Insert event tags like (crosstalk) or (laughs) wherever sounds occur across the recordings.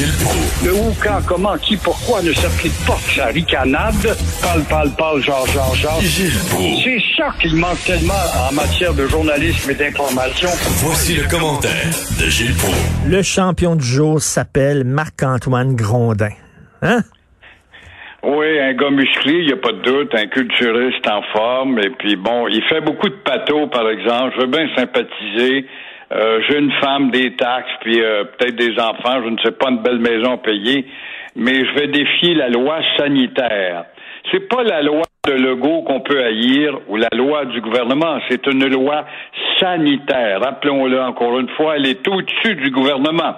Gilles Proulx. Le où, quand, comment, qui, pourquoi ne s'applique pas que sa ricanade? Parle, parle, parle, genre, genre, genre. Gilles. C'est ça qu'il manque tellement en matière de journalisme et d'information. Voici le commentaire de Gilles Proulx. Le champion du jour s'appelle Marc-Antoine Grondin. Hein? Oui, un gars musclé, il n'y a pas de doute, un culturiste en forme, et puis bon, il fait beaucoup de pâteaux, par exemple. Je veux bien sympathiser. Euh, J'ai une femme, des taxes, puis euh, peut-être des enfants, je ne sais pas, une belle maison payée, mais je vais défier la loi sanitaire. C'est pas la loi de Legault qu'on peut haïr ou la loi du gouvernement, c'est une loi sanitaire. Rappelons-le encore une fois, elle est au-dessus du gouvernement.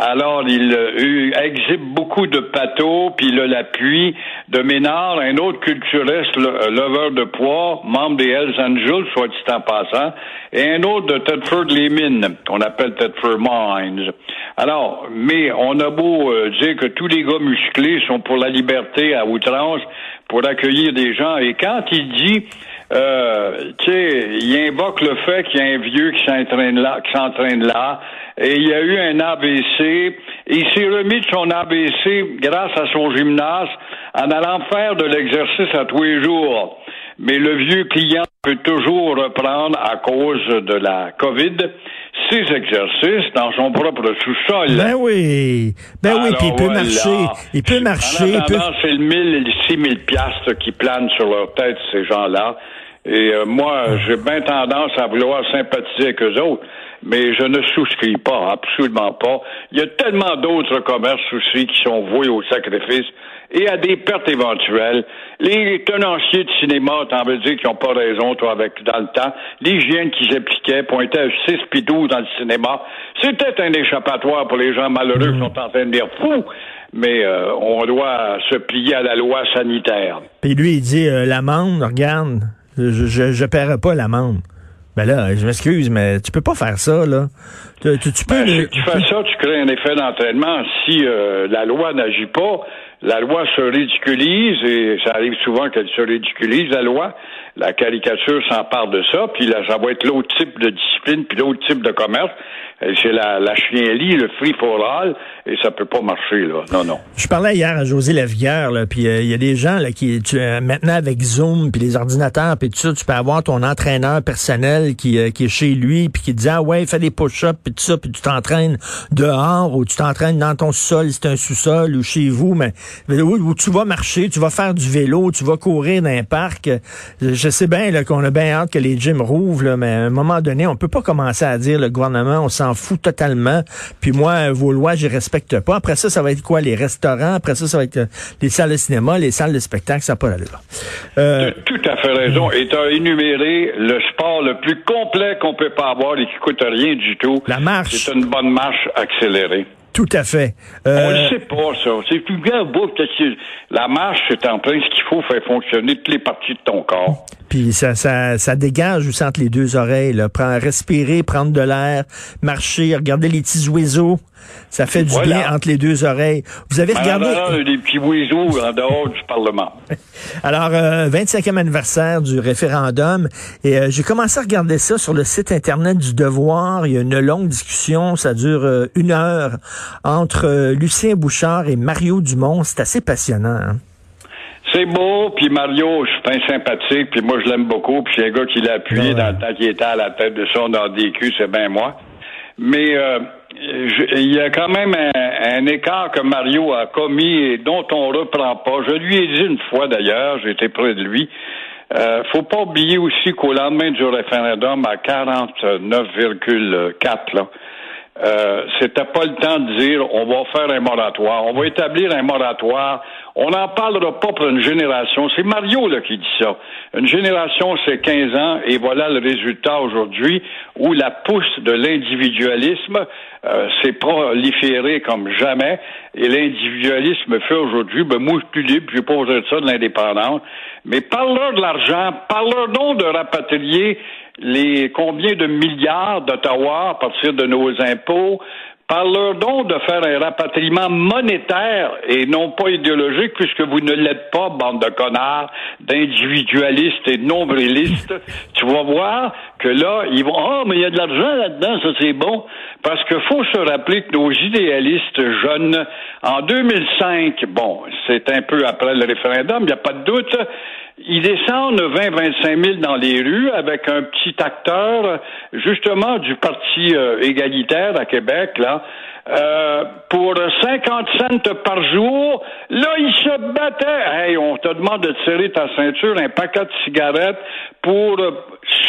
Alors, il euh, exhibe beaucoup de pâteaux, puis il a l'appui de Ménard, un autre culturiste, le, euh, leveur de poids, membre des Hells Angels, soit dit en passant, et un autre de Tedford Mines, qu'on appelle Tedford Mines. Alors, mais on a beau euh, dire que tous les gars musclés sont pour la liberté à outrance, pour accueillir des gens, et quand il dit euh, tu sais, il invoque le fait qu'il y a un vieux qui s'entraîne là, qui s'entraîne là, et il y a eu un ABC, il s'est remis de son ABC grâce à son gymnase en allant faire de l'exercice à tous les jours. Mais le vieux client peut toujours reprendre à cause de la COVID ses exercices dans son propre sous-sol. Ben oui. Ben oui, puis il peut marcher. Il peut marcher. En peut- attendant, c'est le 1000 et le 6000 piastres qui planent sur leur tête, ces gens-là. Et euh, moi, j'ai bien tendance à vouloir sympathiser avec eux autres, mais je ne souscris pas, absolument pas. Il y a tellement d'autres commerces aussi qui sont voués au sacrifice et à des pertes éventuelles. Les tenanciers de cinéma, t'en veux dire, qui n'ont pas raison, toi, avec dans le temps. L'hygiène qu'ils appliquaient pointait à 6 puis 12 dans le cinéma. C'était un échappatoire pour les gens malheureux qui sont en train de dire fou, mais euh, on doit se plier à la loi sanitaire. Puis lui, il dit euh, l'amende, regarde, je, je paierai pas l'amende. Ben là, je m'excuse, mais tu peux pas faire ça, là. Tu, tu- tu peux. Ben, le- si tu fais ça, tu crées un effet d'entraînement. Si euh, la loi n'agit pas, la loi se ridiculise, et ça arrive souvent qu'elle se ridiculise, la loi. La caricature s'empare de ça, puis là, ça va être l'autre type de discipline, puis l'autre type de commerce. Et C'est la, la chienlit, le free for all, et ça peut pas marcher, là. Non, non. Je parlais hier à José Lavigueur, là, puis euh, il y a des gens là, qui, tu, euh, maintenant avec Zoom, puis les ordinateurs, puis tout ça, tu peux avoir ton entraîneur personnel qui, euh, qui est chez lui, puis qui te dit, ah ouais, fais des push-ups, puis tout ça, puis tu t'entraînes dehors, ou tu t'entraînes dans ton sol, si c'est un sous-sol, ou chez vous, mais où, tu vas marcher, tu vas faire du vélo, tu vas courir dans un parc. Je sais bien qu'on a bien hâte que les gyms rouvrent, là, mais à un moment donné, on peut pas commencer à dire, le gouvernement, on s'en fout totalement, puis moi, vos lois, je respecte pas. Après ça, ça va être quoi? Les restaurants, après ça, ça va être euh, les salles de cinéma, les salles de spectacle, ça n'a pas d'allure. Euh, Tu as tout à fait raison. Et tu as énuméré le sport le plus complet qu'on peut pas avoir et qui coûte rien du tout. La C'est une bonne marche accélérée. Tout à fait. On Euh, ne sait pas, ça. C'est plus bien beau, la marche, c'est en plein ce qu'il faut faire fonctionner toutes les parties de ton corps. Puis ça, ça, ça dégage aussi entre les deux oreilles. Là. Prendre, respirer, prendre de l'air, marcher, regarder les petits oiseaux. Ça fait du Voilà. bien entre les deux oreilles. Vous avez En regardé... attendant, des petits oiseaux en dehors du Parlement. (laughs) Alors, euh, 25e anniversaire du référendum. Et euh, j'ai commencé à regarder ça sur le site Internet du Devoir. Il y a une longue discussion. Ça dure euh, une heure entre euh, Lucien Bouchard et Mario Dumont. C'est assez passionnant. hein. C'est beau, puis Mario, je suis bien sympathique, puis moi, je l'aime beaucoup, puis c'est un gars qui l'a appuyé Ouais. dans le temps qu'il était à la tête de son DQ, c'est bien moi. Mais euh, je- il y a quand même un, un écart que Mario a commis et dont on reprend pas. Je lui ai dit une fois d'ailleurs, j'étais près de lui. Euh, faut pas oublier aussi qu'au lendemain du référendum à 49,4 là, euh, c'était pas le temps de dire on va faire un moratoire, on va établir un moratoire. On n'en parlera pas pour une génération. C'est Mario là, qui dit ça. Une génération, c'est 15 ans, et voilà le résultat aujourd'hui où la pousse de l'individualisme euh, s'est proliférée comme jamais, et l'individualisme fait aujourd'hui, ben moi je libre, j'ai pas besoin de ça, de l'indépendance. Mais parle-leur de l'argent, parle-leur donc de rapatrier les combien de milliards d'Ottawa à partir de nos impôts. Parle-leur donc de faire un rapatriement monétaire et non pas idéologique, puisque vous ne l'êtes pas, bande de connards, d'individualistes et de nombrilistes. tu vas voir que là, ils vont, ah, mais il y a de l'argent là-dedans, ça c'est bon. Parce que faut se rappeler que nos idéalistes jeunes, en 2005, bon, c'est un peu après le référendum, il n'y a pas de doute, ils descendent 20-25 000 dans les rues avec un petit acteur, justement, du Parti euh, égalitaire à Québec, là, euh, pour 50 cents par jour. Là, ils se battaient. Hey, on te demande de tirer ta ceinture, un paquet de cigarettes pour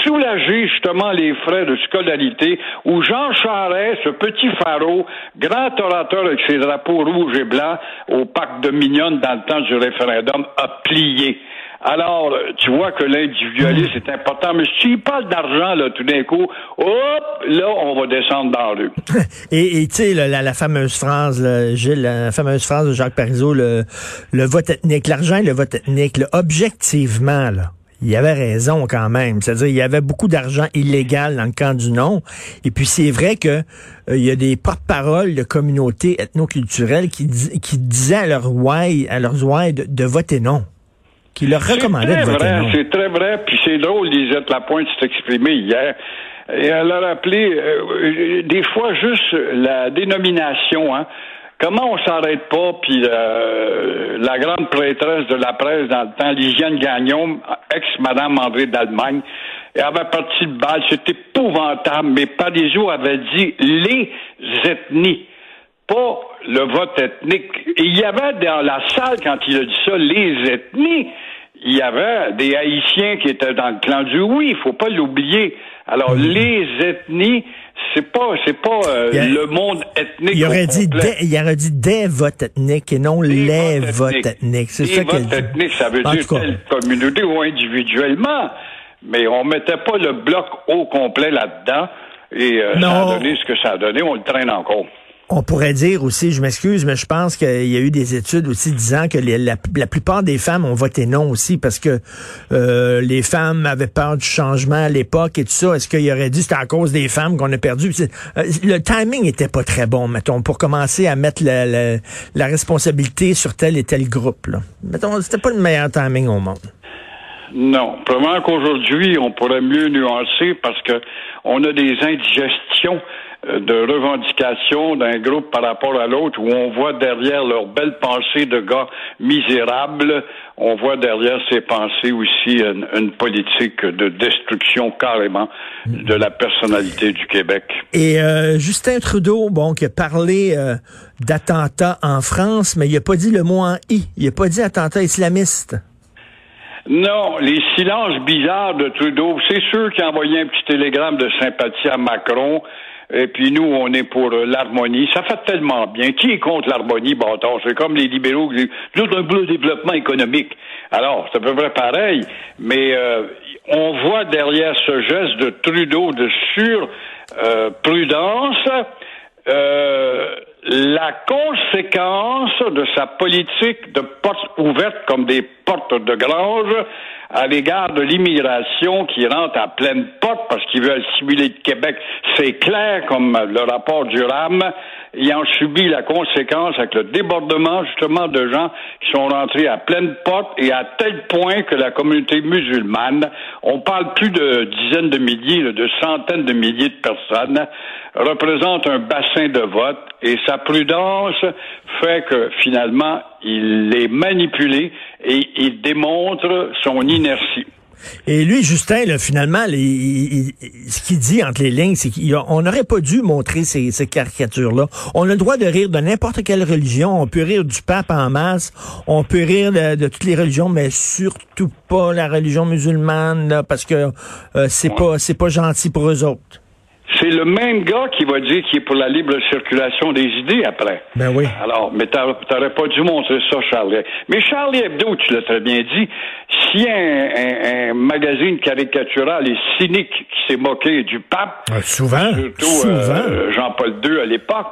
soulager justement les frais de scolarité où Jean Charest, ce petit pharaon, grand orateur avec ses drapeaux rouges et blancs au parc de Mignonne dans le temps du référendum, a plié. Alors, tu vois que l'individualisme est important, mais si tu parles d'argent, là, tout d'un coup, hop, là, on va descendre dans la rue. (laughs) et tu sais, la, fameuse phrase, là, Gilles, la fameuse phrase de Jacques Parizeau, le, vote ethnique, l'argent et le vote ethnique, objectivement, là, il avait raison quand même. C'est-à-dire, il y avait beaucoup d'argent illégal dans le camp du non. Et puis, c'est vrai que euh, il y a des porte-paroles de communautés ethnoculturelles qui, qui disaient à leurs ouailles, à leurs ouailles de voter non qui leur recommandait de voter vrai, C'est très vrai, puis c'est drôle, Lisette Lapointe s'est exprimée hier. Et elle a rappelé, euh, des fois, juste la dénomination, hein. Comment on s'arrête pas, puis euh, la grande prêtresse de la presse dans le temps, Lisiane Gagnon, ex-Madame André d'Allemagne, elle avait parti de balle, c'était épouvantable, mais Parizeau avait dit les ethnies pas le vote ethnique. il y avait dans la salle, quand il a dit ça, les ethnies, il y avait des Haïtiens qui étaient dans le clan du oui, il faut pas l'oublier. Alors, hmm. les ethnies, c'est pas, c'est pas euh, le monde ethnique. Il aurait, dit des, il aurait dit des votes ethniques et non les votes ethniques. C'est ça votes ethniques, ça veut dire telle communauté ou individuellement. Mais on mettait pas le bloc au complet là-dedans. Et euh, ça a donné ce que ça a donné, on le traîne encore. On pourrait dire aussi, je m'excuse, mais je pense qu'il y a eu des études aussi disant que la, plupart des femmes ont voté non aussi parce que euh, les femmes avaient peur du changement à l'époque et tout ça. Est-ce qu'il aurait dit c'est à cause des femmes qu'on a perdu? Euh, le timing était pas très bon, mettons, pour commencer à mettre la, responsabilité sur tel et tel groupe. Là. Mettons, c'était pas le meilleur timing au monde. Non. Probablement qu'aujourd'hui, on pourrait mieux nuancer parce que on a des indigestions de revendication d'un groupe par rapport à l'autre où on voit derrière leurs belles pensées de gars misérables, on voit derrière ces pensées aussi une, politique de destruction carrément de la personnalité du Québec. Et euh, Justin Trudeau, bon, qui a parlé euh, d'attentats en France, mais il n'a pas dit le mot en i. Il n'a pas dit attentat islamiste. Non, les silences bizarres de Trudeau, c'est sûr qu'il a envoyé un petit télégramme de sympathie à Macron et puis nous, on est pour euh, l'harmonie. Ça fait tellement bien. Qui est contre l'harmonie, bâtard? C'est comme les libéraux disent un bleu développement économique. Alors, c'est à peu près pareil, mais euh, on voit derrière ce geste de Trudeau de surprudence euh, la conséquence de sa politique de portes ouvertes comme des portes de grange à l'égard de l'immigration qui rentre à pleine porte parce qu'il veut assimiler le Québec. C'est clair comme le rapport du RAM ayant subi la conséquence avec le débordement justement de gens qui sont rentrés à pleine porte et à tel point que la communauté musulmane, on parle plus de dizaines de milliers, de centaines de milliers de personnes, représente un bassin de vote et sa prudence fait que finalement il est manipulé et il démontre son inertie. Et lui, Justin, là, finalement, ce qu'il dit entre les lignes, c'est qu'on n'aurait pas dû montrer ces, caricatures-là. On a le droit de rire de n'importe quelle religion. On peut rire du pape en masse. On peut rire de, toutes les religions, mais surtout pas la religion musulmane, parce que euh, c'est pas c'est pas gentil pour eux autres. C'est le même gars qui va dire qu'il est pour la libre circulation des idées après. Ben oui. Alors, mais t'aurais pas dû montrer ça, Charlie. Mais Charlie Hebdo, tu l'as très bien dit, si un, un, magazine caricatural et cynique qui s'est moqué du pape, ah, souvent, surtout euh, Jean-Paul II à l'époque,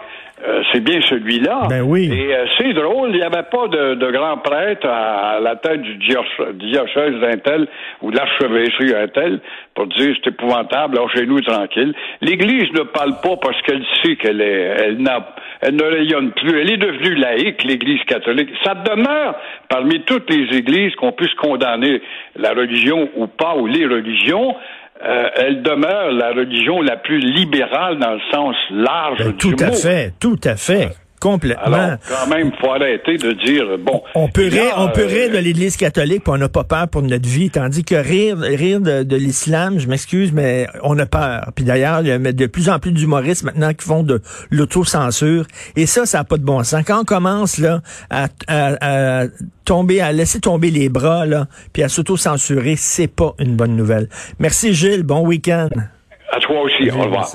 euh, c'est bien celui-là. Ben oui. Et euh, c'est drôle, il n'y avait pas de, de grand prêtre à, la tête du diocèse d'un tel ou de l'archevêché d'un tel pour dire c'est épouvantable, alors chez nous tranquille. L'Église ne parle pas parce qu'elle sait qu'elle est, elle n'a, elle ne rayonne plus. Elle est devenue laïque, l'Église catholique. Ça demeure parmi toutes les églises qu'on puisse condamner la religion ou pas ou les religions. Euh, elle demeure la religion la plus libérale dans le sens large ben, du tout à fait, tout à fait. Complètement. Alors, quand même, faut arrêter de dire, bon. On peut rire, on peut rire de euh, l'Église catholique, puis on n'a pas peur pour notre vie, tandis que rire, rire de, l'islam, je m'excuse, mais on a peur. Puis d'ailleurs, il y a de plus en plus d'humoristes maintenant qui font de l'autocensure, et ça, ça n'a pas de bon sens. Quand on commence là à, à, tomber, à laisser tomber les bras là, puis à s'autocensurer, c'est pas une bonne nouvelle. Merci Gilles, bon week-end. À toi aussi, au revoir.